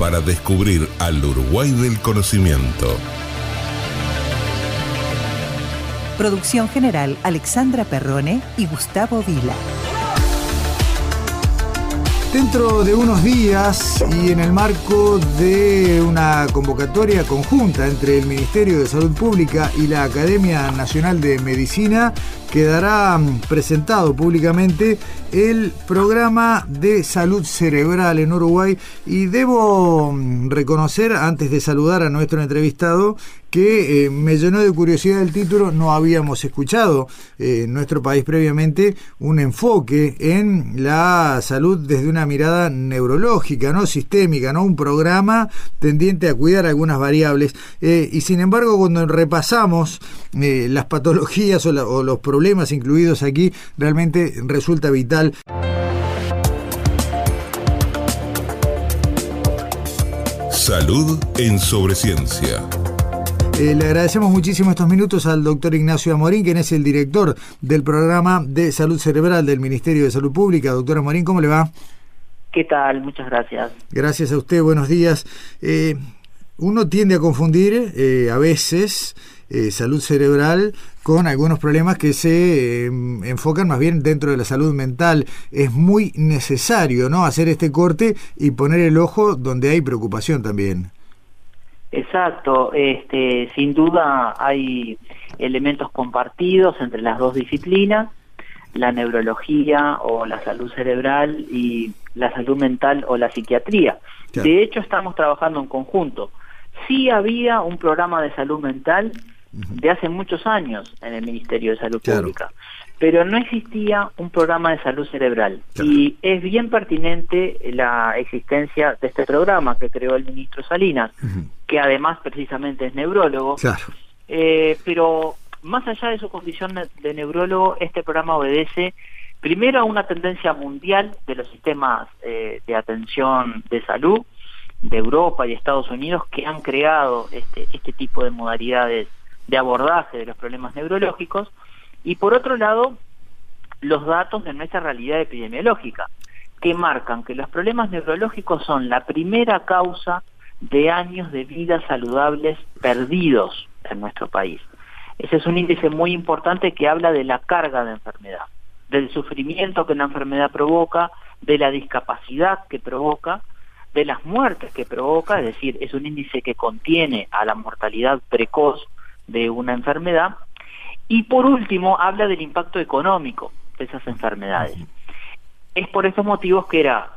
para descubrir al Uruguay del conocimiento. Producción general Alexandra Perrone y Gustavo Vila. Dentro de unos días y en el marco de una convocatoria conjunta entre el Ministerio de Salud Pública y la Academia Nacional de Medicina, quedará mm, presentado públicamente el programa de salud cerebral en Uruguay y debo mm, reconocer, antes de saludar a nuestro entrevistado, que eh, me llenó de curiosidad el título, no habíamos escuchado eh, en nuestro país previamente un enfoque en la salud desde una mirada neurológica, no sistémica, no un programa tendiente a cuidar algunas variables. Eh, y sin embargo, cuando repasamos las patologías o, o los problemas, problemas incluidos aquí, realmente resulta vital. Salud en Sobreciencia. Eh, le agradecemos muchísimo estos minutos al doctor Ignacio Amorín, quien es el director del programa de salud cerebral del Ministerio de Salud Pública. Doctor Amorín, ¿cómo le va? ¿Qué tal? Muchas gracias. Gracias a usted, buenos días. Eh, uno tiende a confundir eh, a veces eh, salud cerebral con algunos problemas que se em, enfocan más bien dentro de la salud mental. Es muy necesario ¿no? hacer este corte y poner el ojo donde hay preocupación también. Exacto, este, sin duda hay elementos compartidos entre las dos disciplinas, la neurología o la salud cerebral y la salud mental o la psiquiatría. De hecho, estamos trabajando en conjunto. Sí había un programa de salud mental de hace muchos años en el Ministerio de Salud Pública, pero no existía un programa de salud cerebral. Y es bien pertinente la existencia de este programa que creó el ministro Salinas, que además precisamente es neurólogo, eh, pero más allá de su condición de neurólogo, este programa obedece primero a una tendencia mundial de los sistemas eh, de atención de salud de Europa y Estados Unidos que han creado este, este tipo de modalidades de abordaje de los problemas neurológicos y por otro lado los datos de nuestra realidad epidemiológica que marcan que los problemas neurológicos son la primera causa de años de vida saludables perdidos en nuestro país. Ese es un índice muy importante que habla de la carga de enfermedad, del sufrimiento que la enfermedad provoca, de la discapacidad que provoca, de las muertes que provoca, es decir, es un índice que contiene a la mortalidad precoz de una enfermedad. Y por último, habla del impacto económico de esas enfermedades. Es por estos motivos que era,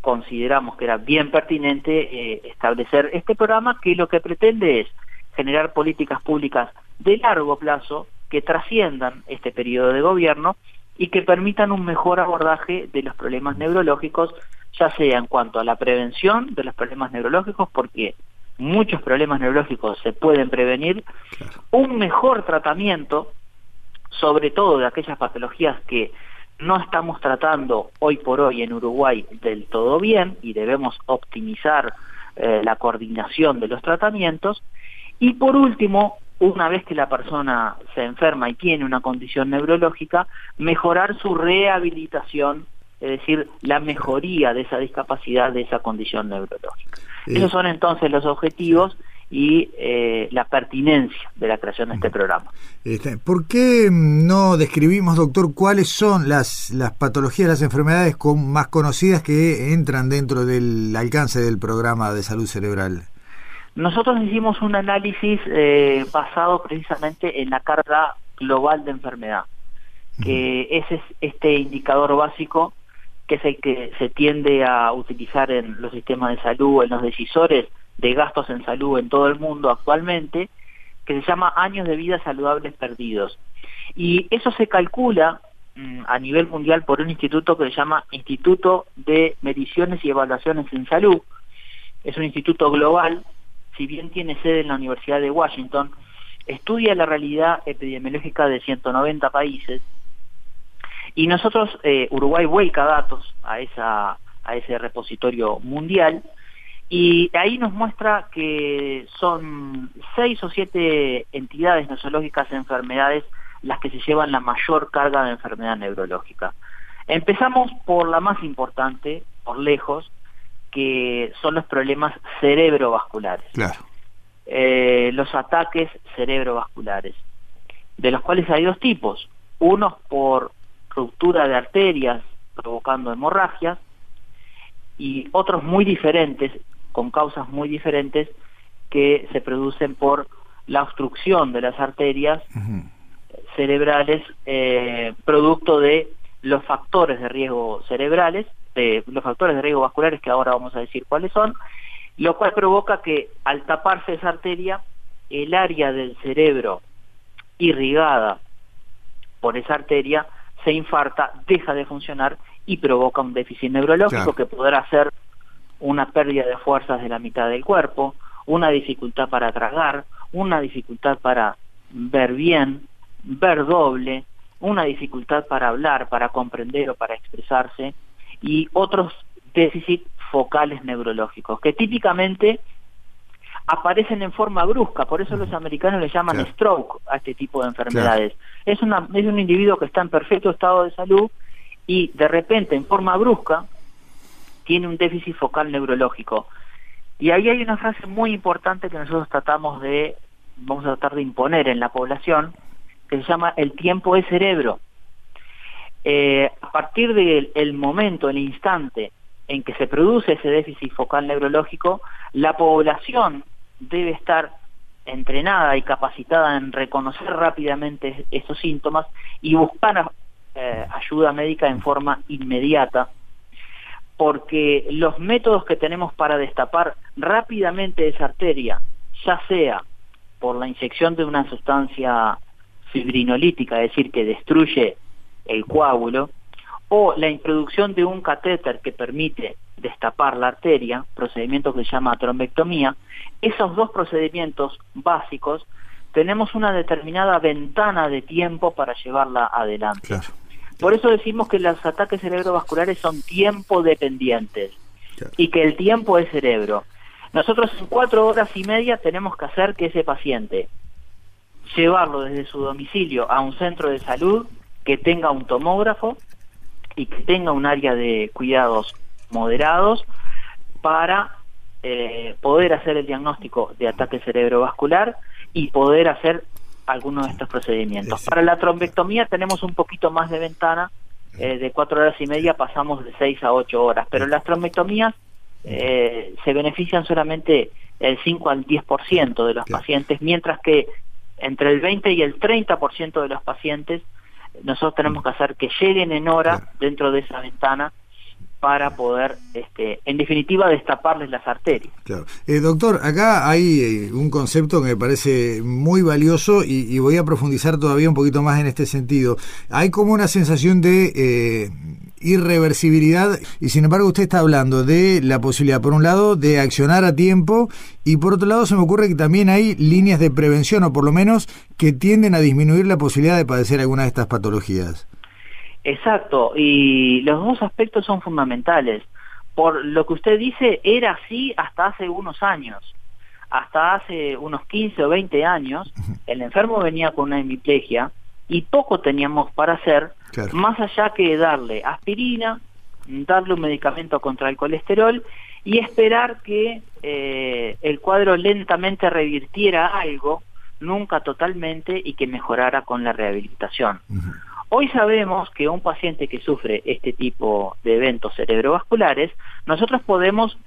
consideramos que era bien pertinente eh, establecer este programa que lo que pretende es generar políticas públicas de largo plazo que trasciendan este periodo de gobierno y que permitan un mejor abordaje de los problemas neurológicos, ya sea en cuanto a la prevención de los problemas neurológicos, porque muchos problemas neurológicos se pueden prevenir, un mejor tratamiento, sobre todo de aquellas patologías que no estamos tratando hoy por hoy en Uruguay del todo bien y debemos optimizar eh, la coordinación de los tratamientos. Y por último, una vez que la persona se enferma y tiene una condición neurológica, mejorar su rehabilitación, es decir, la mejoría de esa discapacidad, de esa condición neurológica. Esos son entonces los objetivos y eh, la pertinencia de la creación de este programa. Este, ¿Por qué no describimos, doctor, cuáles son las, las patologías, las enfermedades con, más conocidas que entran dentro del alcance del programa de salud cerebral? Nosotros hicimos un análisis eh, basado precisamente en la carga global de enfermedad, que ese es este indicador básico que es el que se tiende a utilizar en los sistemas de salud, en los decisores de gastos en salud en todo el mundo actualmente, que se llama años de vida saludables perdidos. Y eso se calcula mm, a nivel mundial por un instituto que se llama Instituto de Mediciones y Evaluaciones en Salud, es un instituto global, si bien tiene sede en la Universidad de Washington, estudia la realidad epidemiológica de 190 países y nosotros, eh, Uruguay vuelca datos a, esa, a ese repositorio mundial y ahí nos muestra que son seis o siete entidades nosológicas de enfermedades las que se llevan la mayor carga de enfermedad neurológica. Empezamos por la más importante, por lejos, que son los problemas cerebrovasculares. Claro. Eh, los ataques cerebrovasculares, de los cuales hay dos tipos. Unos por ruptura de arterias provocando hemorragias y otros muy diferentes, con causas muy diferentes, que se producen por la obstrucción de las arterias cerebrales eh, producto de los factores de riesgo cerebrales, de los factores de riesgo vasculares que ahora vamos a decir cuáles son, lo cual provoca que al taparse esa arteria, el área del cerebro irrigada por esa arteria se infarta, deja de funcionar y provoca un déficit neurológico que podrá ser una pérdida de fuerzas de la mitad del cuerpo, una dificultad para tragar, una dificultad para ver bien, ver doble, una dificultad para hablar, para comprender o para expresarse y otros déficits focales neurológicos que típicamente aparecen en forma brusca, por eso los americanos le llaman stroke a este tipo de enfermedades. Es, una, es un individuo que está en perfecto estado de salud y de repente en forma brusca tiene un déficit focal neurológico. Y ahí hay una frase muy importante que nosotros tratamos de, vamos a tratar de imponer en la población, que se llama el tiempo es cerebro. Eh, a partir del momento, el instante en que se produce ese déficit focal neurológico, la población debe estar entrenada y capacitada en reconocer rápidamente esos síntomas y buscar eh, ayuda médica en forma inmediata, porque los métodos que tenemos para destapar rápidamente esa arteria, ya sea por la inyección de una sustancia fibrinolítica, es decir, que destruye el coágulo, o la introducción de un catéter que permite destapar la arteria, procedimiento que se llama trombectomía, esos dos procedimientos básicos tenemos una determinada ventana de tiempo para llevarla adelante. Por eso decimos que los ataques cerebrovasculares son tiempo dependientes y que el tiempo es cerebro. Nosotros en cuatro horas y media tenemos que hacer que ese paciente llevarlo desde su domicilio a un centro de salud que tenga un tomógrafo y que tenga un área de cuidados moderados para eh, poder hacer el diagnóstico de ataque cerebrovascular y poder hacer algunos de estos procedimientos. Para la trombectomía tenemos un poquito más de ventana, eh, de cuatro horas y media pasamos de seis a ocho horas, pero las trombectomías eh, se benefician solamente el 5 al 10% de los pacientes, mientras que entre el 20 y el 30% de los pacientes nosotros tenemos que hacer que lleguen en hora dentro de esa ventana para poder, este, en definitiva, destaparles las arterias. Claro. Eh, doctor, acá hay eh, un concepto que me parece muy valioso y, voy a profundizar todavía un poquito más en este sentido. Hay como una sensación de eh, irreversibilidad y sin embargo usted está hablando de la posibilidad, por un lado, de accionar a tiempo y por otro lado se me ocurre que también hay líneas de prevención o por lo menos que tienden a disminuir la posibilidad de padecer alguna de estas patologías. Exacto, y los dos aspectos son fundamentales. Por lo que usted dice, era así hasta hace unos años. Hasta hace unos 15 o 20 años, el enfermo venía con una hemiplegia y poco teníamos para hacer, más allá que darle aspirina, darle un medicamento contra el colesterol y esperar que eh, el cuadro lentamente revirtiera algo, nunca totalmente, y que mejorara con la rehabilitación. Hoy sabemos que un paciente que sufre este tipo de eventos cerebrovasculares, nosotros podemos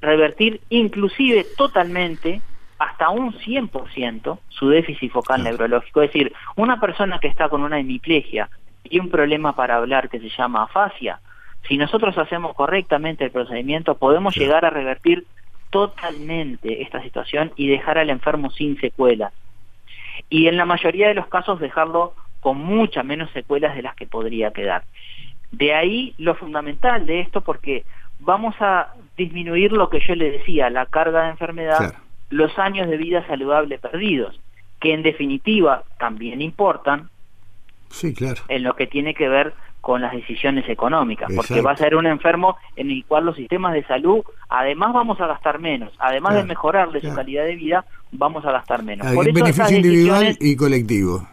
revertir inclusive totalmente hasta un 100% su déficit focal neurológico. Es decir, una persona que está con una hemiplegia y un problema para hablar que se llama afasia, si nosotros hacemos correctamente el procedimiento, podemos llegar a revertir totalmente esta situación y dejar al enfermo sin secuelas. Y en la mayoría de los casos dejarlo con muchas menos secuelas de las que podría quedar. De ahí lo fundamental de esto porque vamos a disminuir lo que yo le decía, la carga de enfermedad, Claro. los años de vida saludable perdidos, que en definitiva también importan Sí, claro. en lo que tiene que ver con las decisiones económicas, porque va a ser un enfermo en el cual los sistemas de salud, además vamos a gastar menos, además Claro, de mejorarle su calidad de vida, vamos a gastar menos. Por eso beneficio individual y colectivo.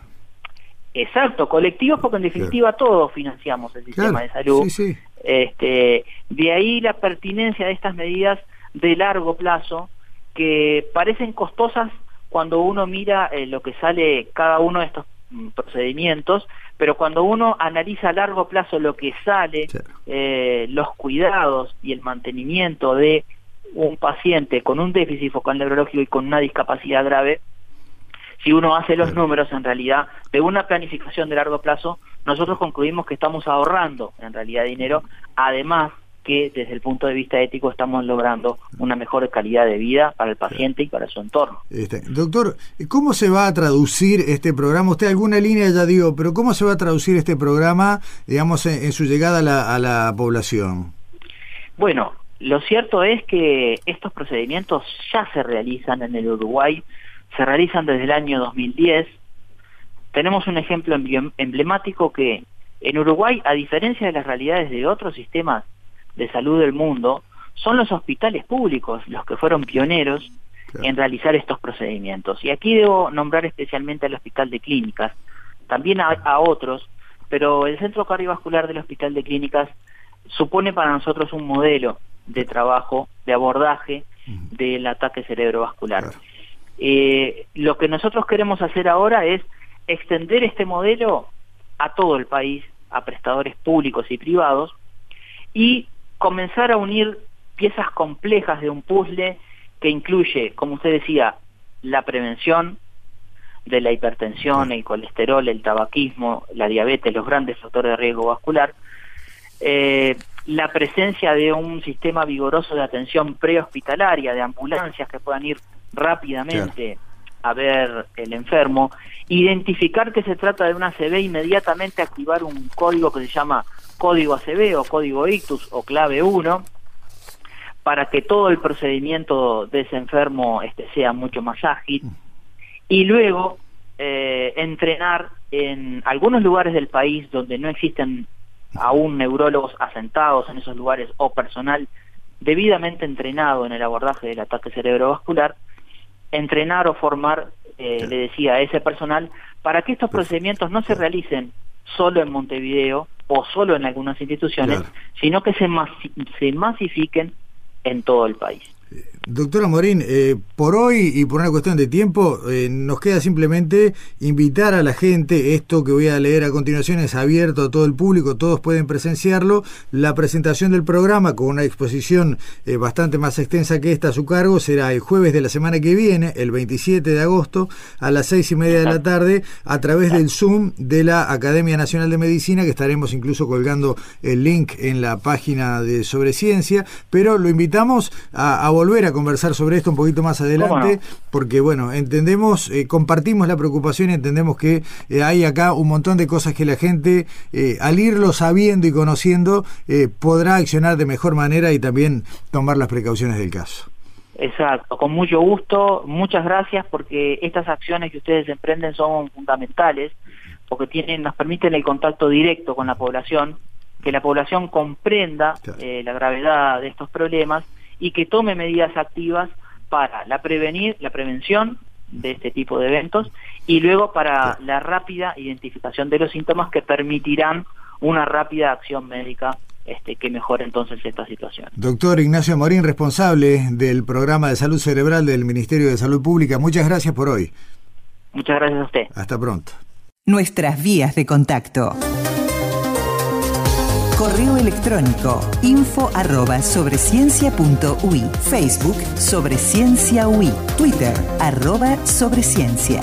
Exacto, colectivos porque en definitiva todos financiamos el sistema Claro. de salud. Sí, sí. Este, de ahí la pertinencia de estas medidas de largo plazo que parecen costosas cuando uno mira eh, lo que sale cada uno de estos mm, procedimientos, pero cuando uno analiza a largo plazo lo que sale, Claro. eh, los cuidados y el mantenimiento de un paciente con un déficit focal neurológico y con una discapacidad grave, si uno hace los números en realidad de una planificación de largo plazo, nosotros concluimos que estamos ahorrando en realidad dinero, además que desde el punto de vista ético estamos logrando una mejor calidad de vida para el paciente y para su entorno. Este, doctor, ¿cómo se va a traducir este programa? Usted alguna línea ya digo, pero ¿cómo se va a traducir este programa, digamos, en, en su llegada a la, a la población? Bueno, lo cierto es que estos procedimientos ya se realizan en el Uruguay, se realizan desde el año 2010. Tenemos un ejemplo emblem- emblemático que en Uruguay, a diferencia de las realidades de otros sistemas de salud del mundo, son los hospitales públicos los que fueron pioneros Claro. en realizar estos procedimientos. Y aquí debo nombrar especialmente al Hospital de Clínicas, también a, a otros, pero el Centro Cardiovascular del Hospital de Clínicas supone para nosotros un modelo de trabajo, de abordaje del ataque cerebrovascular. Claro. Eh, lo que nosotros queremos hacer ahora es extender este modelo a todo el país, a prestadores públicos y privados, y comenzar a unir piezas complejas de un puzzle que incluye, como usted decía, la prevención de la hipertensión, el colesterol, el tabaquismo, la diabetes, los grandes factores de riesgo vascular, eh, la presencia de un sistema vigoroso de atención prehospitalaria, de ambulancias que puedan ir rápidamente a ver el enfermo, identificar que se trata de una ACV, inmediatamente activar un código que se llama código ACV o código ictus o clave 1, para que todo el procedimiento de ese enfermo este, sea mucho más ágil, y luego eh, entrenar en algunos lugares del país donde no existen aún neurólogos asentados en esos lugares o personal debidamente entrenado en el abordaje del ataque cerebrovascular, entrenar o formar, eh, le decía, a ese personal para que estos procedimientos no se realicen solo en Montevideo o solo en algunas instituciones, Claro. sino que se, masi- se masifiquen en todo el país. Doctora Morín, eh, por hoy y por una cuestión de tiempo, eh, nos queda simplemente invitar a la gente, esto que voy a leer a continuación es abierto a todo el público, todos pueden presenciarlo, la presentación del programa con una exposición eh, bastante más extensa que esta a su cargo será el jueves de la semana que viene, el 27 de agosto, a las seis y media de la tarde, a través del Zoom de la Academia Nacional de Medicina, que estaremos incluso colgando el link en la página de Sobre Ciencia, pero lo invitamos a, a volver a conversar sobre esto un poquito más adelante, ¿Cómo porque bueno, entendemos, eh, compartimos la preocupación y entendemos que eh, hay acá un montón de cosas que la gente, eh, al irlo sabiendo y conociendo, podrá accionar de mejor manera y también tomar las precauciones del caso. Exacto, con mucho gusto, muchas gracias porque estas acciones que ustedes emprenden son fundamentales porque tienen, nos permiten el contacto directo con la población, que la población comprenda Claro. eh, la gravedad de estos problemas y que tome medidas activas para la prevenir, la prevención de este tipo de eventos y luego para la rápida identificación de los síntomas que permitirán una rápida acción médica este, que mejore entonces esta situación. Doctor Ignacio Morín, responsable del programa de salud cerebral del Ministerio de Salud Pública, muchas gracias por hoy. Muchas gracias a usted. Hasta pronto. Nuestras vías de contacto. Correo electrónico info arroba Facebook Sobre Ciencia UI Twitter arroba Sobreciencia